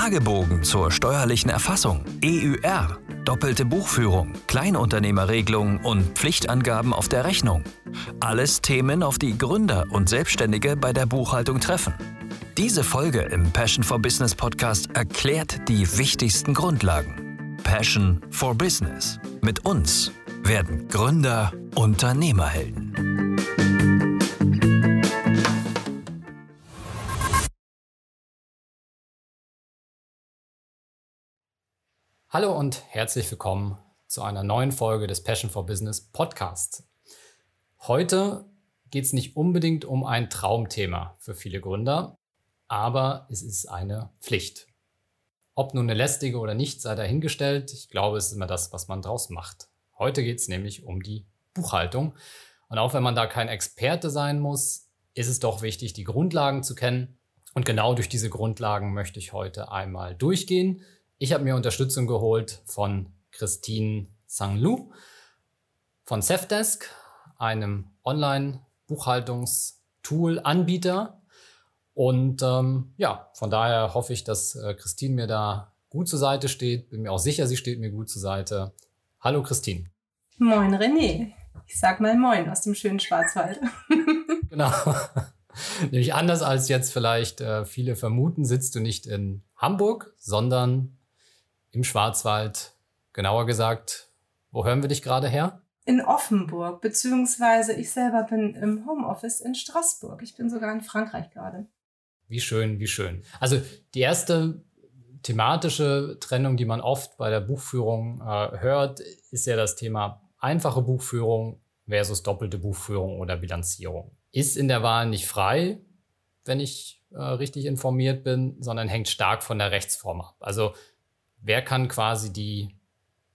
Fragebogen zur steuerlichen Erfassung, EUR, doppelte Buchführung, Kleinunternehmerregelung und Pflichtangaben auf der Rechnung. Alles Themen, auf die Gründer und Selbstständige bei der Buchhaltung treffen. Diese Folge im Passion for Business Podcast erklärt die wichtigsten Grundlagen. Passion for Business. Mit uns werden Gründer Unternehmerhelden. Hallo und herzlich willkommen zu einer neuen Folge des Passion for Business Podcast. Heute geht es nicht unbedingt um ein Traumthema für viele Gründer, aber es ist eine Pflicht. Ob nun eine lästige oder nicht, sei dahingestellt. Ich glaube, es ist immer das, was man draus macht. Heute geht es nämlich um die Buchhaltung. Und auch wenn man da kein Experte sein muss, ist es doch wichtig, die Grundlagen zu kennen. Und genau durch diese Grundlagen möchte ich heute einmal durchgehen. Ich habe mir Unterstützung geholt von Christine Sanglu von Safdesk, einem Online-Buchhaltungstool-Anbieter. Und ähm, ja, von daher hoffe ich, dass äh, Christine mir da gut zur Seite steht. Bin mir auch sicher, sie steht mir gut zur Seite. Hallo Christine. Moin René. Ich sag mal Moin aus dem schönen Schwarzwald. genau. Nämlich anders als jetzt vielleicht äh, viele vermuten, sitzt du nicht in Hamburg, sondern im Schwarzwald. Genauer gesagt, wo hören wir dich gerade her? In Offenburg, beziehungsweise ich selber bin im Homeoffice in Straßburg. Ich bin sogar in Frankreich gerade. Wie schön, wie schön. Also die erste thematische Trennung, die man oft bei der Buchführung äh, hört, ist ja das Thema einfache Buchführung versus doppelte Buchführung oder Bilanzierung. Ist in der Wahl nicht frei, wenn ich äh, richtig informiert bin, sondern hängt stark von der Rechtsform ab. Also wer kann quasi die,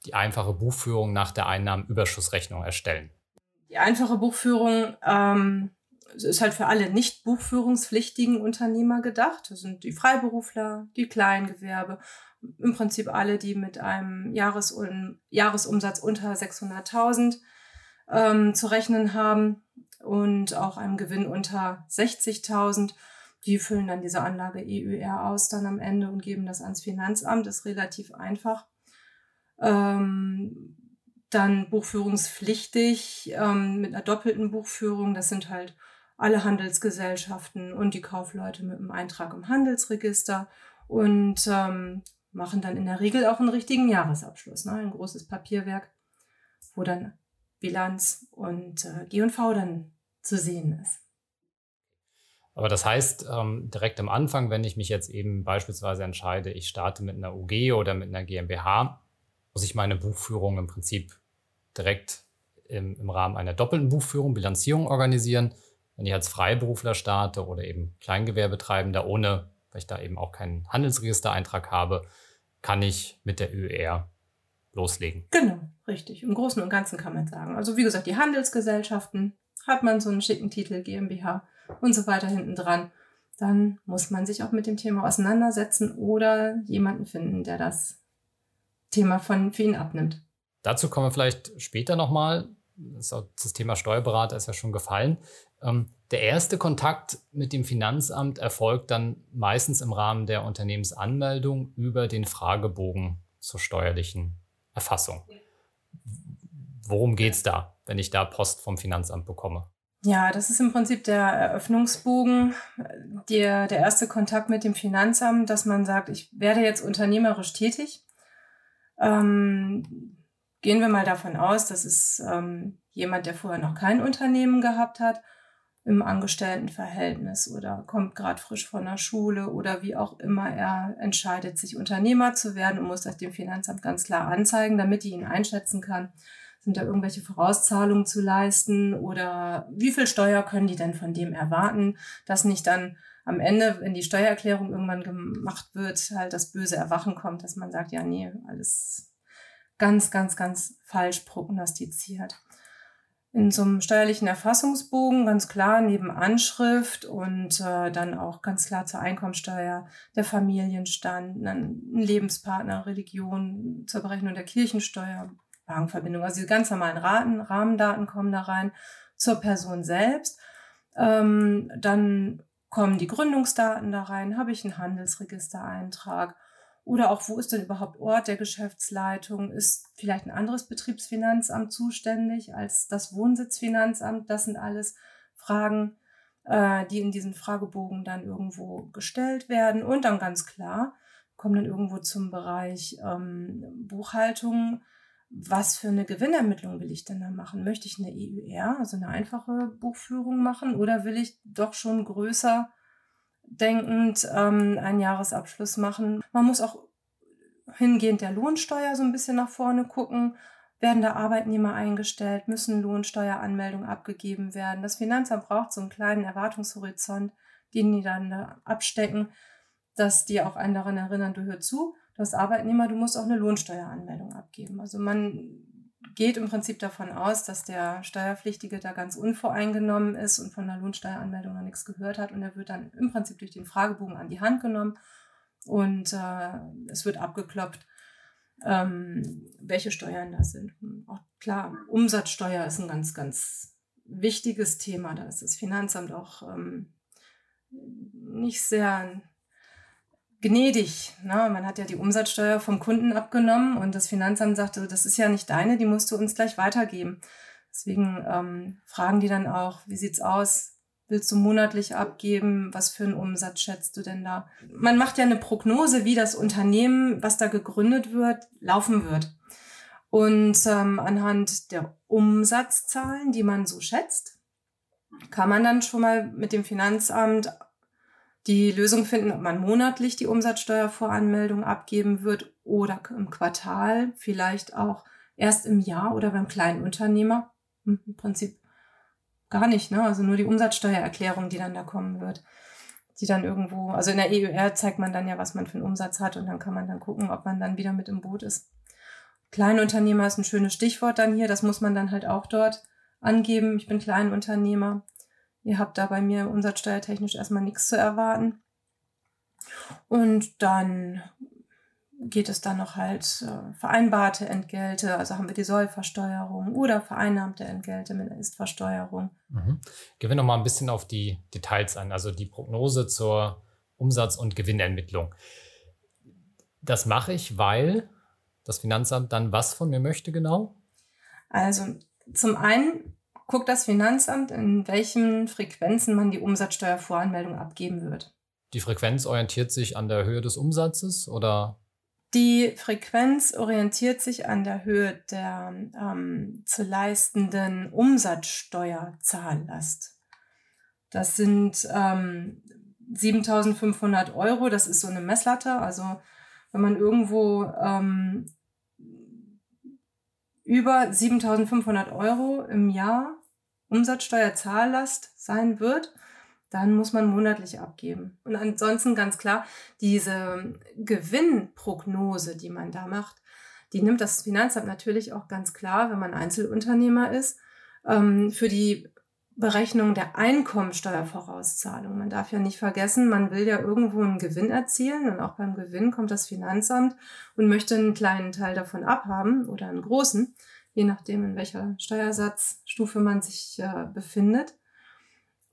die einfache Buchführung nach der Einnahmenüberschussrechnung erstellen? Die einfache Buchführung ähm, ist halt für alle nicht buchführungspflichtigen Unternehmer gedacht. Das sind die Freiberufler, die Kleingewerbe, im Prinzip alle, die mit einem Jahres Jahresumsatz unter 600.000 ähm, zu rechnen haben und auch einem Gewinn unter 60.000 die füllen dann diese Anlage EUR aus dann am Ende und geben das ans Finanzamt. Das ist relativ einfach. Ähm, dann buchführungspflichtig ähm, mit einer doppelten Buchführung. Das sind halt alle Handelsgesellschaften und die Kaufleute mit einem Eintrag im Handelsregister und ähm, machen dann in der Regel auch einen richtigen Jahresabschluss. Ne? Ein großes Papierwerk, wo dann Bilanz und äh, G&V dann zu sehen ist. Aber das heißt, ähm, direkt am Anfang, wenn ich mich jetzt eben beispielsweise entscheide, ich starte mit einer UG oder mit einer GmbH, muss ich meine Buchführung im Prinzip direkt im, im Rahmen einer doppelten Buchführung, Bilanzierung organisieren. Wenn ich als Freiberufler starte oder eben Kleingewerbetreibender, ohne, weil ich da eben auch keinen Handelsregistereintrag habe, kann ich mit der ÖR loslegen. Genau, richtig. Im Großen und Ganzen kann man sagen. Also wie gesagt, die Handelsgesellschaften hat man so einen schicken Titel GmbH und so weiter hinten dran, dann muss man sich auch mit dem Thema auseinandersetzen oder jemanden finden, der das Thema von, für ihn abnimmt. Dazu kommen wir vielleicht später nochmal. Das, das Thema Steuerberater ist ja schon gefallen. Ähm, der erste Kontakt mit dem Finanzamt erfolgt dann meistens im Rahmen der Unternehmensanmeldung über den Fragebogen zur steuerlichen Erfassung. Worum geht es da, wenn ich da Post vom Finanzamt bekomme? Ja, das ist im Prinzip der Eröffnungsbogen, der, der erste Kontakt mit dem Finanzamt, dass man sagt, ich werde jetzt unternehmerisch tätig. Ähm, gehen wir mal davon aus, das ist ähm, jemand, der vorher noch kein Unternehmen gehabt hat, im Angestelltenverhältnis oder kommt gerade frisch von der Schule oder wie auch immer er entscheidet, sich Unternehmer zu werden und muss das dem Finanzamt ganz klar anzeigen, damit die ihn einschätzen kann sind da irgendwelche Vorauszahlungen zu leisten oder wie viel Steuer können die denn von dem erwarten, dass nicht dann am Ende, wenn die Steuererklärung irgendwann gemacht wird, halt das böse Erwachen kommt, dass man sagt, ja, nee, alles ganz, ganz, ganz falsch prognostiziert. In so einem steuerlichen Erfassungsbogen ganz klar neben Anschrift und äh, dann auch ganz klar zur Einkommensteuer, der Familienstand, dann Lebenspartner, Religion, zur Berechnung der Kirchensteuer, Wagenverbindung. Also die ganz normalen Raten, Rahmendaten kommen da rein zur Person selbst. Ähm, dann kommen die Gründungsdaten da rein, habe ich einen Handelsregistereintrag Oder auch, wo ist denn überhaupt Ort der Geschäftsleitung? Ist vielleicht ein anderes Betriebsfinanzamt zuständig als das Wohnsitzfinanzamt? Das sind alles Fragen, äh, die in diesen Fragebogen dann irgendwo gestellt werden. Und dann ganz klar, kommen dann irgendwo zum Bereich ähm, Buchhaltung. Was für eine Gewinnermittlung will ich denn da machen? Möchte ich eine EUR, also eine einfache Buchführung machen, oder will ich doch schon größer denkend ähm, einen Jahresabschluss machen? Man muss auch hingehend der Lohnsteuer so ein bisschen nach vorne gucken. Werden da Arbeitnehmer eingestellt? Müssen Lohnsteueranmeldungen abgegeben werden? Das Finanzamt braucht so einen kleinen Erwartungshorizont, den die dann da abstecken dass die auch einen daran erinnern, du hör zu, du hast Arbeitnehmer, du musst auch eine Lohnsteueranmeldung abgeben. Also man geht im Prinzip davon aus, dass der Steuerpflichtige da ganz unvoreingenommen ist und von der Lohnsteueranmeldung noch nichts gehört hat und er wird dann im Prinzip durch den Fragebogen an die Hand genommen und äh, es wird abgeklopft, ähm, welche Steuern das sind. Auch klar, Umsatzsteuer ist ein ganz, ganz wichtiges Thema. Da ist das Finanzamt auch ähm, nicht sehr gnädig. Ne? Man hat ja die Umsatzsteuer vom Kunden abgenommen und das Finanzamt sagte, das ist ja nicht deine, die musst du uns gleich weitergeben. Deswegen ähm, fragen die dann auch, wie sieht's aus? Willst du monatlich abgeben? Was für einen Umsatz schätzt du denn da? Man macht ja eine Prognose, wie das Unternehmen, was da gegründet wird, laufen wird. Und ähm, anhand der Umsatzzahlen, die man so schätzt, kann man dann schon mal mit dem Finanzamt die Lösung finden, ob man monatlich die Umsatzsteuervoranmeldung abgeben wird oder im Quartal, vielleicht auch erst im Jahr oder beim kleinen Unternehmer. Hm, Im Prinzip gar nicht, ne? Also nur die Umsatzsteuererklärung, die dann da kommen wird. Die dann irgendwo, also in der EUR zeigt man dann ja, was man für einen Umsatz hat und dann kann man dann gucken, ob man dann wieder mit im Boot ist. Kleinunternehmer ist ein schönes Stichwort dann hier, das muss man dann halt auch dort angeben. Ich bin Kleinunternehmer. Ihr habt da bei mir umsatzsteuertechnisch erstmal nichts zu erwarten. Und dann geht es dann noch halt äh, vereinbarte Entgelte, also haben wir die Sollversteuerung oder vereinnahmte Entgelte mit der Istversteuerung. Mhm. Gehen wir noch mal ein bisschen auf die Details ein, also die Prognose zur Umsatz- und Gewinnermittlung. Das mache ich, weil das Finanzamt dann was von mir möchte genau? Also zum einen guckt das Finanzamt, in welchen Frequenzen man die Umsatzsteuervoranmeldung abgeben wird. Die Frequenz orientiert sich an der Höhe des Umsatzes oder? Die Frequenz orientiert sich an der Höhe der ähm, zu leistenden Umsatzsteuerzahllast. Das sind ähm, 7500 Euro, das ist so eine Messlatte. Also wenn man irgendwo ähm, über 7500 Euro im Jahr Umsatzsteuerzahllast sein wird, dann muss man monatlich abgeben. Und ansonsten ganz klar, diese Gewinnprognose, die man da macht, die nimmt das Finanzamt natürlich auch ganz klar, wenn man Einzelunternehmer ist, ähm, für die Berechnung der Einkommensteuervorauszahlung. Man darf ja nicht vergessen, man will ja irgendwo einen Gewinn erzielen und auch beim Gewinn kommt das Finanzamt und möchte einen kleinen Teil davon abhaben oder einen großen, je nachdem, in welcher Steuersatzstufe man sich äh, befindet.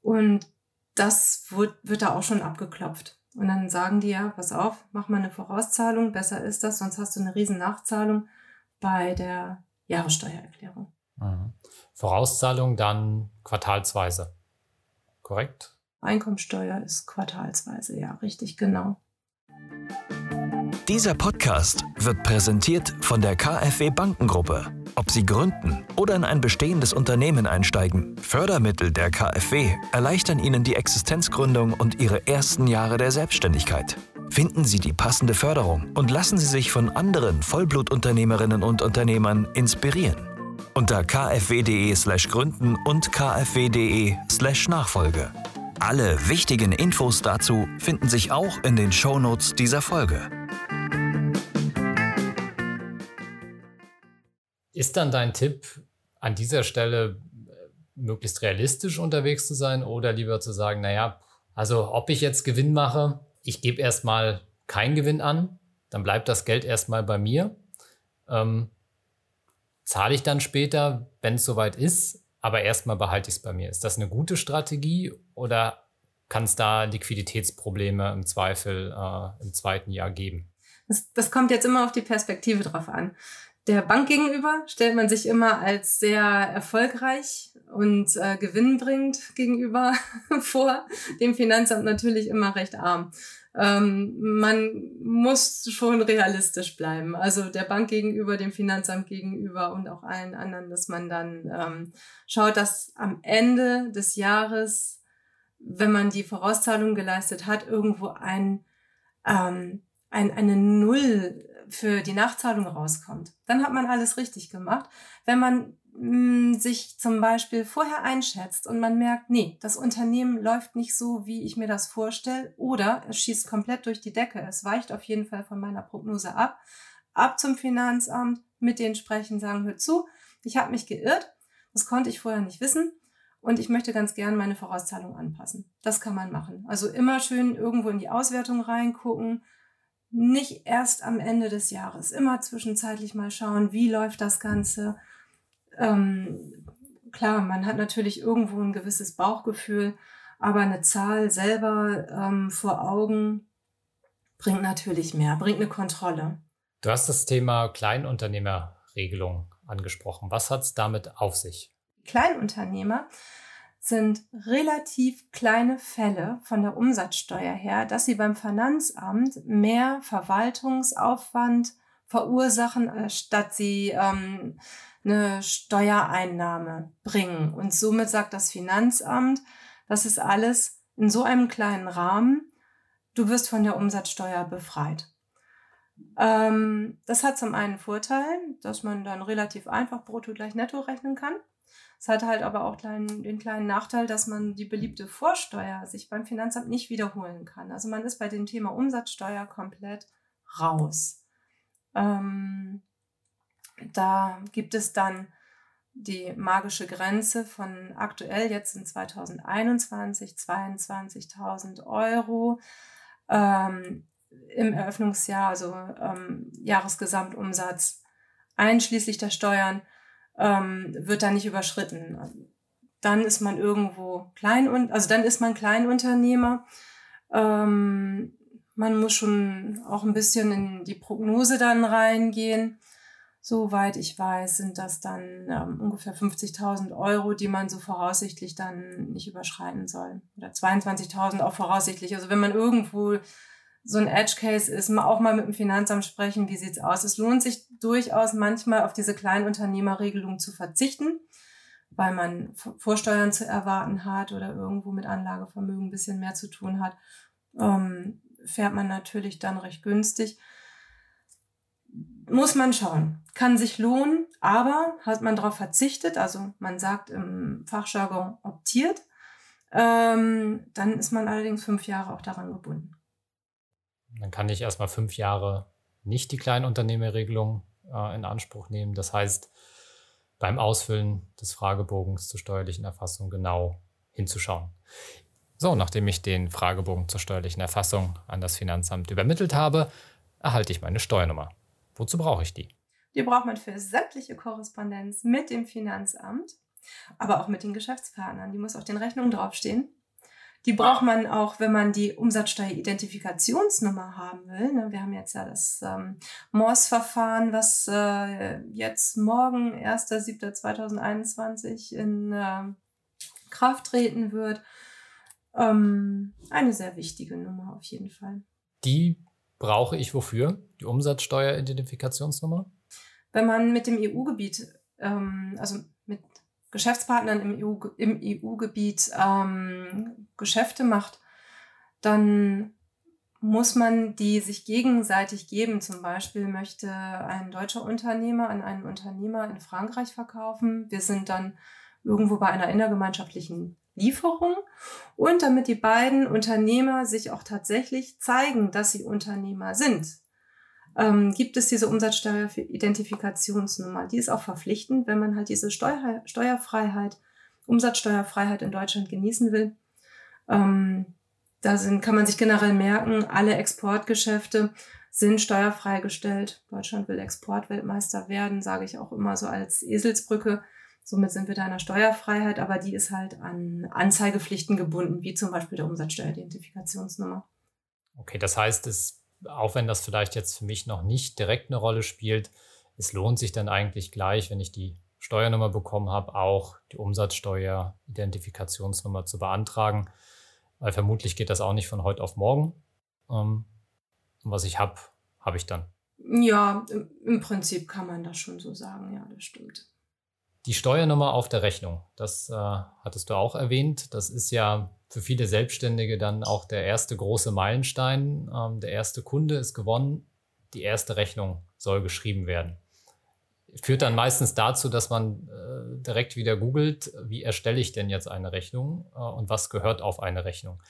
Und das wird, wird da auch schon abgeklopft. Und dann sagen die ja, pass auf, mach mal eine Vorauszahlung, besser ist das, sonst hast du eine riesen Nachzahlung bei der Jahressteuererklärung. Mhm. Vorauszahlung dann quartalsweise. Korrekt? Einkommensteuer ist quartalsweise, ja, richtig, genau. Dieser Podcast wird präsentiert von der KfW Bankengruppe. Ob Sie gründen oder in ein bestehendes Unternehmen einsteigen, Fördermittel der KfW erleichtern Ihnen die Existenzgründung und Ihre ersten Jahre der Selbstständigkeit. Finden Sie die passende Förderung und lassen Sie sich von anderen Vollblutunternehmerinnen und Unternehmern inspirieren unter kfw.de/slash gründen und kfw.de/slash Nachfolge. Alle wichtigen Infos dazu finden sich auch in den Shownotes dieser Folge. Ist dann dein Tipp an dieser Stelle äh, möglichst realistisch unterwegs zu sein oder lieber zu sagen, naja, also ob ich jetzt Gewinn mache, ich gebe erstmal keinen Gewinn an, dann bleibt das Geld erstmal bei mir. Ähm, zahle ich dann später, wenn es soweit ist, aber erstmal behalte ich es bei mir. Ist das eine gute Strategie oder kann es da Liquiditätsprobleme im Zweifel äh, im zweiten Jahr geben? Das, das kommt jetzt immer auf die Perspektive drauf an. Der Bank gegenüber stellt man sich immer als sehr erfolgreich und äh, gewinnbringend gegenüber vor, dem Finanzamt natürlich immer recht arm. Ähm, man muss schon realistisch bleiben. Also der Bank gegenüber, dem Finanzamt gegenüber und auch allen anderen, dass man dann ähm, schaut, dass am Ende des Jahres, wenn man die Vorauszahlung geleistet hat, irgendwo ein, ähm, ein, eine Null für die Nachzahlung rauskommt. Dann hat man alles richtig gemacht. Wenn man sich zum Beispiel vorher einschätzt und man merkt, nee, das Unternehmen läuft nicht so, wie ich mir das vorstelle, oder es schießt komplett durch die Decke, es weicht auf jeden Fall von meiner Prognose ab, ab zum Finanzamt, mit denen sprechen, sagen, hör zu, ich habe mich geirrt, das konnte ich vorher nicht wissen und ich möchte ganz gern meine Vorauszahlung anpassen. Das kann man machen. Also immer schön irgendwo in die Auswertung reingucken, nicht erst am Ende des Jahres, immer zwischenzeitlich mal schauen, wie läuft das Ganze, ähm, klar, man hat natürlich irgendwo ein gewisses Bauchgefühl, aber eine Zahl selber ähm, vor Augen bringt natürlich mehr, bringt eine Kontrolle. Du hast das Thema Kleinunternehmerregelung angesprochen. Was hat es damit auf sich? Kleinunternehmer sind relativ kleine Fälle von der Umsatzsteuer her, dass sie beim Finanzamt mehr Verwaltungsaufwand verursachen, äh, statt sie ähm, eine Steuereinnahme bringen. Und somit sagt das Finanzamt, das ist alles in so einem kleinen Rahmen, du wirst von der Umsatzsteuer befreit. Ähm, das hat zum einen Vorteil, dass man dann relativ einfach brutto gleich netto rechnen kann. Es hat halt aber auch kleinen, den kleinen Nachteil, dass man die beliebte Vorsteuer sich beim Finanzamt nicht wiederholen kann. Also man ist bei dem Thema Umsatzsteuer komplett raus. Ähm, da gibt es dann die magische Grenze von aktuell jetzt in 2021 22.000 Euro ähm, im Eröffnungsjahr, also ähm, Jahresgesamtumsatz einschließlich der Steuern, ähm, wird da nicht überschritten. Dann ist man irgendwo klein also dann ist man Kleinunternehmer. Ähm, man muss schon auch ein bisschen in die Prognose dann reingehen. Soweit ich weiß, sind das dann ähm, ungefähr 50.000 Euro, die man so voraussichtlich dann nicht überschreiten soll. Oder 22.000 auch voraussichtlich. Also wenn man irgendwo so ein Edge Case ist, auch mal mit dem Finanzamt sprechen, wie sieht's aus. Es lohnt sich durchaus manchmal auf diese Kleinunternehmerregelung zu verzichten, weil man Vorsteuern zu erwarten hat oder irgendwo mit Anlagevermögen ein bisschen mehr zu tun hat. Ähm, fährt man natürlich dann recht günstig muss man schauen. Kann sich lohnen, aber hat man darauf verzichtet, also man sagt im Fachjargon optiert, ähm, dann ist man allerdings fünf Jahre auch daran gebunden. Dann kann ich erstmal fünf Jahre nicht die Kleinunternehmerregelung äh, in Anspruch nehmen. Das heißt, beim Ausfüllen des Fragebogens zur steuerlichen Erfassung genau hinzuschauen. So, nachdem ich den Fragebogen zur steuerlichen Erfassung an das Finanzamt übermittelt habe, erhalte ich meine Steuernummer. Wozu brauche ich die? Die braucht man für sämtliche Korrespondenz mit dem Finanzamt, aber auch mit den Geschäftspartnern. Die muss auf den Rechnungen draufstehen. Die braucht man auch, wenn man die Umsatzsteueridentifikationsnummer haben will. Ne, wir haben jetzt ja das ähm, MORS-Verfahren, was äh, jetzt morgen, 1.7.2021, in äh, Kraft treten wird. Ähm, eine sehr wichtige Nummer auf jeden Fall. Die brauche ich wofür? Die Umsatzsteueridentifikationsnummer? Wenn man mit dem EU-Gebiet, ähm, also mit Geschäftspartnern im, EU, im EU-Gebiet ähm, Geschäfte macht, dann muss man die sich gegenseitig geben. Zum Beispiel möchte ein deutscher Unternehmer an einen Unternehmer in Frankreich verkaufen. Wir sind dann irgendwo bei einer innergemeinschaftlichen Lieferung und damit die beiden Unternehmer sich auch tatsächlich zeigen, dass sie Unternehmer sind, ähm, gibt es diese Umsatzsteueridentifikationsnummer. Die ist auch verpflichtend, wenn man halt diese Steuer, Steuerfreiheit, Umsatzsteuerfreiheit in Deutschland genießen will. Ähm, da sind, kann man sich generell merken, alle Exportgeschäfte sind steuerfrei gestellt. Deutschland will Exportweltmeister werden, sage ich auch immer so als Eselsbrücke. Somit sind wir da in der Steuerfreiheit, aber die ist halt an Anzeigepflichten gebunden, wie zum Beispiel der Umsatzsteueridentifikationsnummer. Okay, das heißt, es auch wenn das vielleicht jetzt für mich noch nicht direkt eine Rolle spielt, es lohnt sich dann eigentlich gleich, wenn ich die Steuernummer bekommen habe, auch die Umsatzsteuer-Identifikationsnummer zu beantragen, weil vermutlich geht das auch nicht von heute auf morgen. Ähm, und was ich habe, habe ich dann. Ja, im Prinzip kann man das schon so sagen, ja, das stimmt. Die Steuernummer auf der Rechnung, das äh, hattest du auch erwähnt. Das ist ja für viele Selbstständige dann auch der erste große Meilenstein. Ähm, der erste Kunde ist gewonnen, die erste Rechnung soll geschrieben werden. Führt dann meistens dazu, dass man äh, direkt wieder googelt, wie erstelle ich denn jetzt eine Rechnung äh, und was gehört auf eine Rechnung.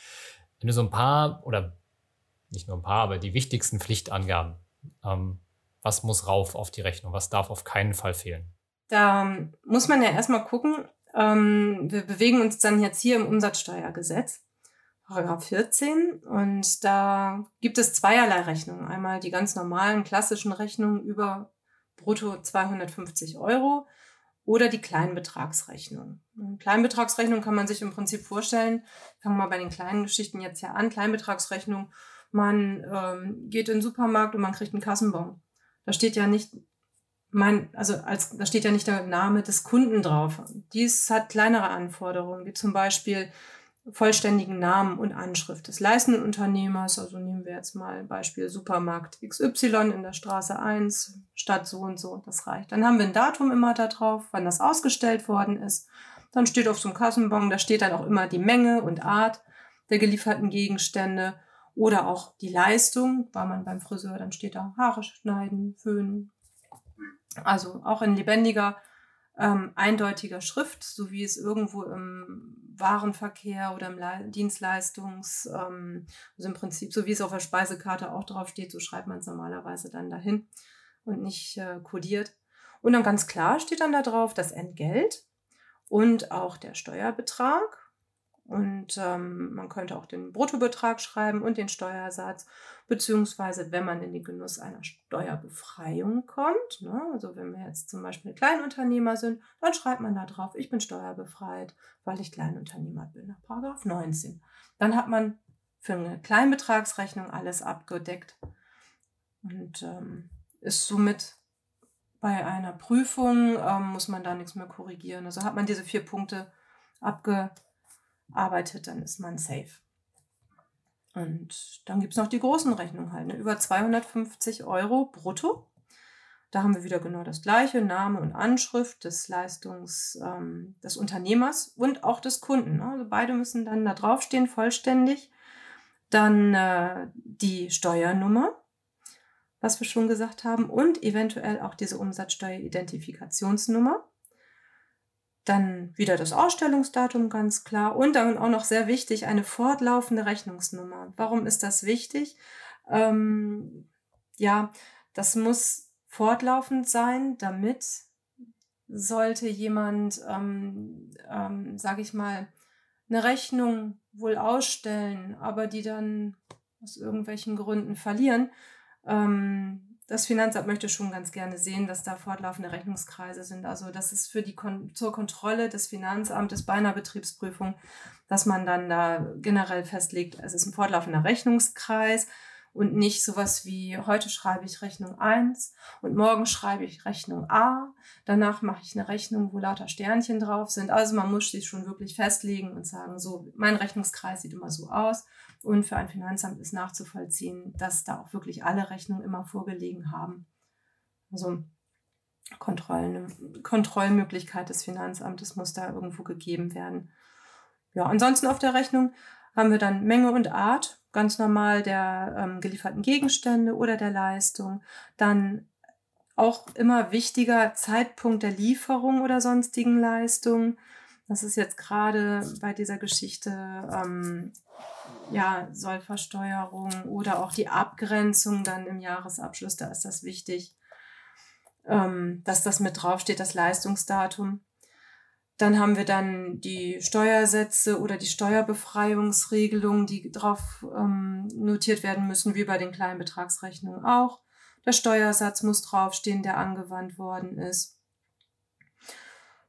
Wenn du so ein paar oder nicht nur ein paar, aber die wichtigsten Pflichtangaben, ähm, was muss rauf auf die Rechnung, was darf auf keinen Fall fehlen? Da muss man ja erstmal gucken, ähm, wir bewegen uns dann jetzt hier im Umsatzsteuergesetz, Paragraph 14, und da gibt es zweierlei Rechnungen. Einmal die ganz normalen klassischen Rechnungen über brutto 250 Euro oder die Kleinbetragsrechnung. Eine Kleinbetragsrechnung kann man sich im Prinzip vorstellen, fangen wir mal bei den kleinen Geschichten jetzt ja an, Kleinbetragsrechnung, man ähm, geht in den Supermarkt und man kriegt einen Kassenbon. Da steht ja nicht mein, also als, da steht ja nicht der Name des Kunden drauf. Dies hat kleinere Anforderungen, wie zum Beispiel vollständigen Namen und Anschrift des leistenden Unternehmers. Also nehmen wir jetzt mal Beispiel Supermarkt XY in der Straße 1, Stadt so und so, das reicht. Dann haben wir ein Datum immer da drauf, wann das ausgestellt worden ist. Dann steht auf so einem Kassenbon, da steht dann auch immer die Menge und Art der gelieferten Gegenstände oder auch die Leistung, war man beim Friseur, dann steht da Haare schneiden, föhnen, also auch in lebendiger, ähm, eindeutiger Schrift, so wie es irgendwo im Warenverkehr oder im Le Dienstleistungs, ähm, also im Prinzip, so wie es auf der Speisekarte auch drauf steht, so schreibt man es normalerweise dann dahin und nicht äh, kodiert. Und dann ganz klar steht dann da drauf das Entgelt und auch der Steuerbetrag und ähm, man könnte auch den Bruttobetrag schreiben und den Steuersatz, beziehungsweise wenn man in den Genuss einer Steuerbefreiung kommt, ne, also wenn wir jetzt zum Beispiel Kleinunternehmer sind, dann schreibt man da drauf, ich bin steuerbefreit, weil ich Kleinunternehmer bin, nach Paragraph 19. Dann hat man für eine Kleinbetragsrechnung alles abgedeckt und ähm, ist somit bei einer Prüfung, ähm, muss man da nichts mehr korrigieren. Also hat man diese vier Punkte abgedeckt arbeitet, dann ist man safe. Und dann gibt es noch die großen Rechnungen halt, ne? über 250 Euro brutto. Da haben wir wieder genau das gleiche, Name und Anschrift des Leistungs, ähm, des Unternehmers und auch des Kunden. Ne? Also beide müssen dann da draufstehen, vollständig. Dann äh, die Steuernummer, was wir schon gesagt haben, und eventuell auch diese Umsatzsteueridentifikationsnummer. Dann wieder das Ausstellungsdatum ganz klar und dann auch noch sehr wichtig eine fortlaufende Rechnungsnummer. Warum ist das wichtig? Ähm, ja, das muss fortlaufend sein, damit sollte jemand, ähm, ähm, sage ich mal, eine Rechnung wohl ausstellen, aber die dann aus irgendwelchen Gründen verlieren, ähm, das Finanzamt möchte schon ganz gerne sehen, dass da fortlaufende Rechnungskreise sind. Also das ist für die Kon zur Kontrolle des Finanzamtes bei einer Betriebsprüfung, dass man dann da generell festlegt, es ist ein fortlaufender Rechnungskreis und nicht sowas wie heute schreibe ich Rechnung 1 und morgen schreibe ich Rechnung A, danach mache ich eine Rechnung, wo lauter Sternchen drauf sind. Also man muss sich schon wirklich festlegen und sagen, so mein Rechnungskreis sieht immer so aus und für ein Finanzamt ist nachzuvollziehen, dass da auch wirklich alle Rechnungen immer vorgelegen haben. Also Kontrollen, Kontrollmöglichkeit des Finanzamtes muss da irgendwo gegeben werden. Ja, ansonsten auf der Rechnung haben wir dann Menge und Art, ganz normal der ähm, gelieferten Gegenstände oder der Leistung. Dann auch immer wichtiger Zeitpunkt der Lieferung oder sonstigen Leistungen. Das ist jetzt gerade bei dieser Geschichte ähm, ja, Sollversteuerung oder auch die Abgrenzung dann im Jahresabschluss, da ist das wichtig, ähm, dass das mit draufsteht, das Leistungsdatum. Dann haben wir dann die Steuersätze oder die Steuerbefreiungsregelungen, die drauf ähm, notiert werden müssen, wie bei den kleinen Betragsrechnungen auch. Der Steuersatz muss draufstehen, der angewandt worden ist.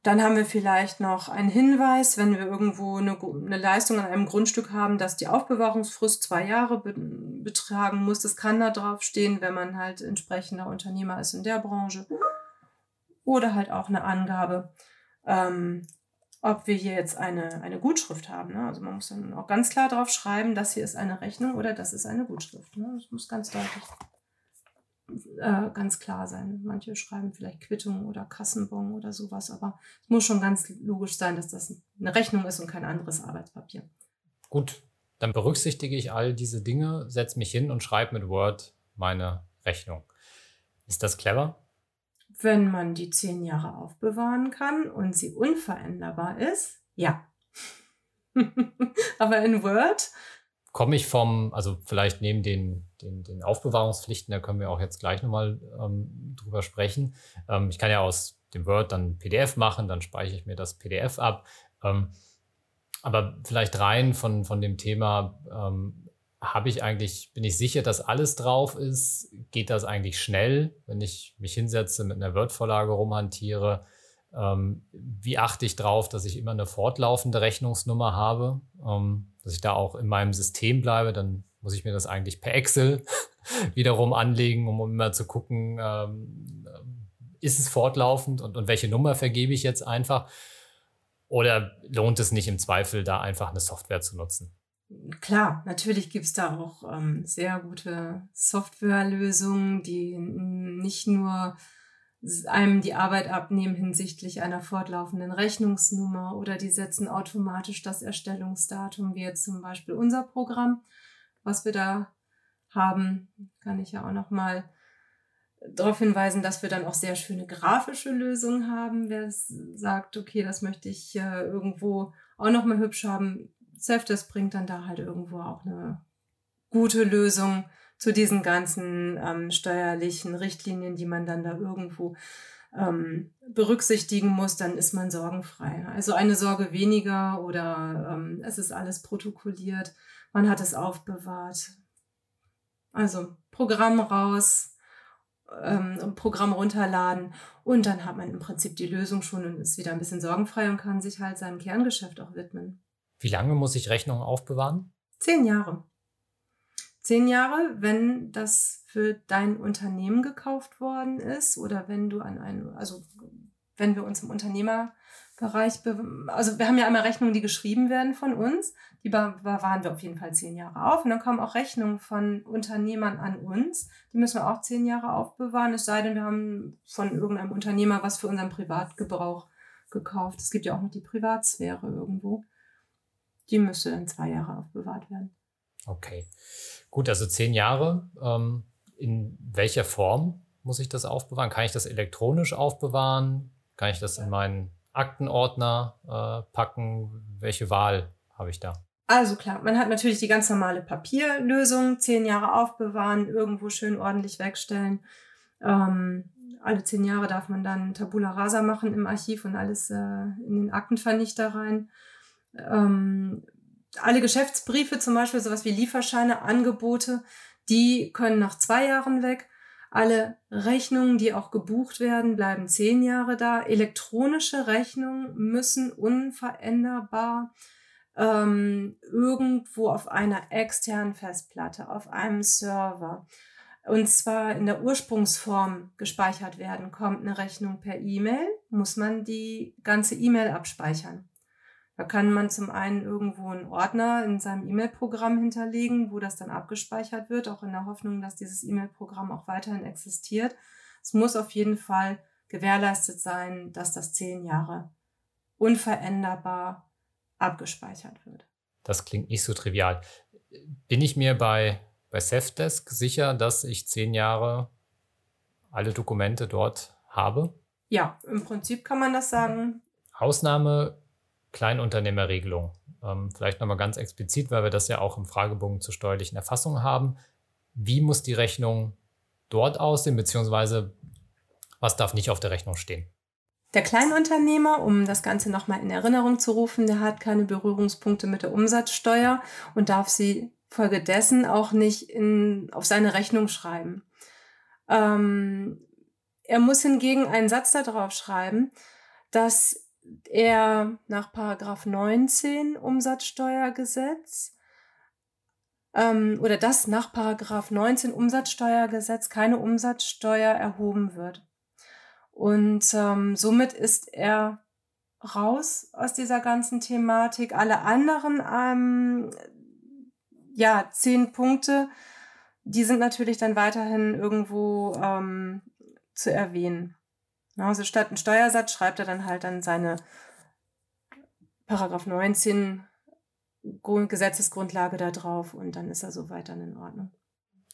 Dann haben wir vielleicht noch einen Hinweis, wenn wir irgendwo eine, eine Leistung an einem Grundstück haben, dass die Aufbewahrungsfrist zwei Jahre be betragen muss. Das kann da drauf stehen, wenn man halt entsprechender Unternehmer ist in der Branche. Oder halt auch eine Angabe, ähm, ob wir hier jetzt eine, eine Gutschrift haben. Ne? Also man muss dann auch ganz klar drauf schreiben, das hier ist eine Rechnung oder das ist eine Gutschrift. Ne? Das muss ganz deutlich äh, ganz klar sein. Manche schreiben vielleicht Quittung oder Kassenbon oder sowas, aber es muss schon ganz logisch sein, dass das eine Rechnung ist und kein anderes Arbeitspapier. Gut, dann berücksichtige ich all diese Dinge, setze mich hin und schreibe mit Word meine Rechnung. Ist das clever? Wenn man die zehn Jahre aufbewahren kann und sie unveränderbar ist, ja. aber in Word komme ich vom, also vielleicht neben den, den, den Aufbewahrungspflichten, da können wir auch jetzt gleich nochmal ähm, drüber sprechen. Ähm, ich kann ja aus dem Word dann PDF machen, dann speichere ich mir das PDF ab. Ähm, aber vielleicht rein von, von dem Thema, ähm, habe ich eigentlich, bin ich sicher, dass alles drauf ist? Geht das eigentlich schnell, wenn ich mich hinsetze, mit einer Word-Vorlage rumhantiere? Ähm, wie achte ich darauf, dass ich immer eine fortlaufende Rechnungsnummer habe? Ähm, dass ich da auch in meinem System bleibe, dann muss ich mir das eigentlich per Excel wiederum anlegen, um immer zu gucken, ähm, ist es fortlaufend und, und welche Nummer vergebe ich jetzt einfach? Oder lohnt es nicht im Zweifel, da einfach eine Software zu nutzen? Klar, natürlich gibt es da auch ähm, sehr gute Softwarelösungen, die nicht nur einem die Arbeit abnehmen hinsichtlich einer fortlaufenden Rechnungsnummer oder die setzen automatisch das Erstellungsdatum, wie jetzt zum Beispiel unser Programm, was wir da haben, kann ich ja auch noch mal darauf hinweisen, dass wir dann auch sehr schöne grafische Lösungen haben. Wer sagt, okay, das möchte ich äh, irgendwo auch noch mal hübsch haben, Safdesk bringt dann da halt irgendwo auch eine gute Lösung zu diesen ganzen ähm, steuerlichen Richtlinien, die man dann da irgendwo ähm, berücksichtigen muss, dann ist man sorgenfrei. Also eine Sorge weniger oder ähm, es ist alles protokolliert, man hat es aufbewahrt. Also Programm raus, ähm, Programm runterladen und dann hat man im Prinzip die Lösung schon und ist wieder ein bisschen sorgenfrei und kann sich halt seinem Kerngeschäft auch widmen. Wie lange muss ich Rechnungen aufbewahren? Zehn Jahre zehn Jahre, wenn das für dein Unternehmen gekauft worden ist oder wenn du an einem, also wenn wir uns im Unternehmerbereich, also wir haben ja einmal Rechnungen, die geschrieben werden von uns, die bewahren wir auf jeden Fall zehn Jahre auf und dann kommen auch Rechnungen von Unternehmern an uns, die müssen wir auch zehn Jahre aufbewahren, es sei denn, wir haben von irgendeinem Unternehmer was für unseren Privatgebrauch gekauft. Es gibt ja auch noch die Privatsphäre irgendwo. Die müsste dann zwei Jahre aufbewahrt werden. Okay. Gut, also zehn Jahre. Ähm, in welcher Form muss ich das aufbewahren? Kann ich das elektronisch aufbewahren? Kann ich das in meinen Aktenordner äh, packen? Welche Wahl habe ich da? Also klar, man hat natürlich die ganz normale Papierlösung, zehn Jahre aufbewahren, irgendwo schön ordentlich wegstellen. Ähm, alle zehn Jahre darf man dann Tabula Rasa machen im Archiv und alles äh, in den Aktenvernichter rein. Ähm, alle Geschäftsbriefe, zum Beispiel sowas wie Lieferscheine, Angebote, die können nach zwei Jahren weg. Alle Rechnungen, die auch gebucht werden, bleiben zehn Jahre da. Elektronische Rechnungen müssen unveränderbar ähm, irgendwo auf einer externen Festplatte, auf einem Server, und zwar in der Ursprungsform gespeichert werden. Kommt eine Rechnung per E-Mail, muss man die ganze E-Mail abspeichern. Da kann man zum einen irgendwo einen Ordner in seinem E-Mail-Programm hinterlegen, wo das dann abgespeichert wird, auch in der Hoffnung, dass dieses E-Mail-Programm auch weiterhin existiert. Es muss auf jeden Fall gewährleistet sein, dass das zehn Jahre unveränderbar abgespeichert wird. Das klingt nicht so trivial. Bin ich mir bei, bei Safdesk sicher, dass ich zehn Jahre alle Dokumente dort habe? Ja, im Prinzip kann man das sagen. Ausnahme Kleinunternehmerregelung. Ähm, vielleicht nochmal ganz explizit, weil wir das ja auch im Fragebogen zur steuerlichen Erfassung haben. Wie muss die Rechnung dort aussehen, beziehungsweise was darf nicht auf der Rechnung stehen? Der Kleinunternehmer, um das Ganze nochmal in Erinnerung zu rufen, der hat keine Berührungspunkte mit der Umsatzsteuer und darf sie folgedessen auch nicht in, auf seine Rechnung schreiben. Ähm, er muss hingegen einen Satz darauf schreiben, dass er nach Paragraph 19 Umsatzsteuergesetz ähm, oder dass nach Paragraph 19 Umsatzsteuergesetz keine Umsatzsteuer erhoben wird. Und ähm, somit ist er raus aus dieser ganzen Thematik. Alle anderen, ähm, ja, zehn Punkte, die sind natürlich dann weiterhin irgendwo ähm, zu erwähnen. Also statt einen Steuersatz schreibt er dann halt dann seine Paragraph 19 Gesetzesgrundlage da drauf und dann ist er so weiter in Ordnung.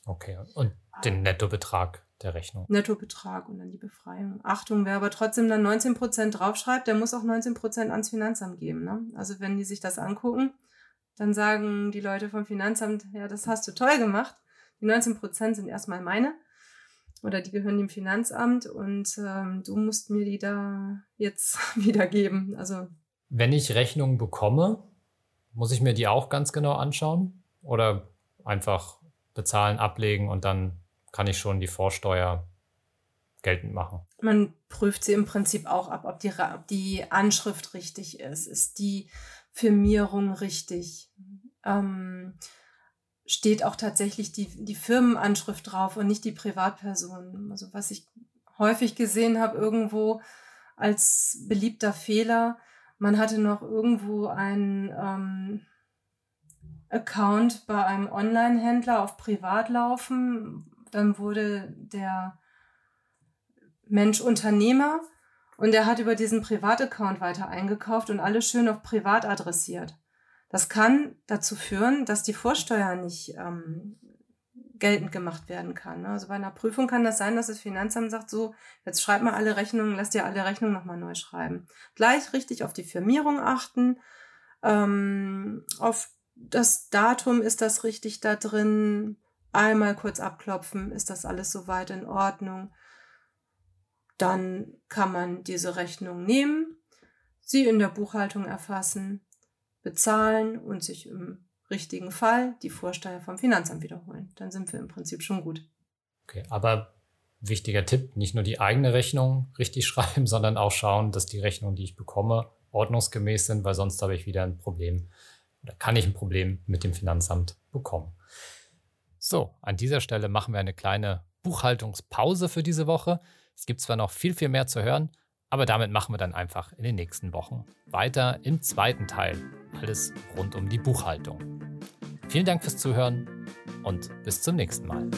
Okay, und den Nettobetrag der Rechnung. Nettobetrag und dann die Befreiung. Achtung, wer aber trotzdem dann 19 Prozent draufschreibt, der muss auch 19 Prozent ans Finanzamt geben. Ne? Also wenn die sich das angucken, dann sagen die Leute vom Finanzamt, ja, das hast du toll gemacht. Die 19 Prozent sind erstmal meine oder die gehören dem Finanzamt und ähm, du musst mir die da jetzt wiedergeben. Also wenn ich Rechnungen bekomme, muss ich mir die auch ganz genau anschauen oder einfach bezahlen, ablegen und dann kann ich schon die Vorsteuer geltend machen. Man prüft sie im Prinzip auch ab, ob die, ob die Anschrift richtig ist. Ist die Firmierung richtig? Ähm, steht auch tatsächlich die, die Firmenanschrift drauf und nicht die Privatperson. Also was ich häufig gesehen habe irgendwo als beliebter Fehler, man hatte noch irgendwo einen ähm, Account bei einem Online-Händler auf Privat laufen. Dann wurde der Mensch Unternehmer und er hat über diesen Privataccount weiter eingekauft und alles schön auf Privat adressiert. Das kann dazu führen, dass die Vorsteuer nicht ähm, geltend gemacht werden kann. Ne? Also bei einer Prüfung kann das sein, dass das Finanzamt sagt, so, jetzt schreib mal alle Rechnungen, lass dir alle Rechnungen nochmal neu schreiben. Gleich richtig auf die Firmierung achten, ähm, auf das Datum ist das richtig da drin, einmal kurz abklopfen, ist das alles soweit in Ordnung. Dann kann man diese Rechnung nehmen, sie in der Buchhaltung erfassen bezahlen und sich im richtigen Fall die Vorsteuer vom Finanzamt wiederholen. Dann sind wir im Prinzip schon gut. Okay, aber wichtiger Tipp, nicht nur die eigene Rechnung richtig schreiben, sondern auch schauen, dass die Rechnungen, die ich bekomme, ordnungsgemäß sind, weil sonst habe ich wieder ein Problem oder kann ich ein Problem mit dem Finanzamt bekommen. So, an dieser Stelle machen wir eine kleine Buchhaltungspause für diese Woche. Es gibt zwar noch viel, viel mehr zu hören, aber damit machen wir dann einfach in den nächsten Wochen weiter im zweiten Teil. Alles rund um die Buchhaltung. Vielen Dank fürs Zuhören und bis zum nächsten Mal.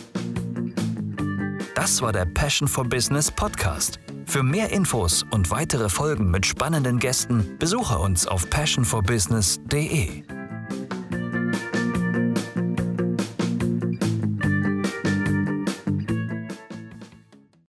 Das war der Passion for Business Podcast. Für mehr Infos und weitere Folgen mit spannenden Gästen besuche uns auf passionforbusiness.de.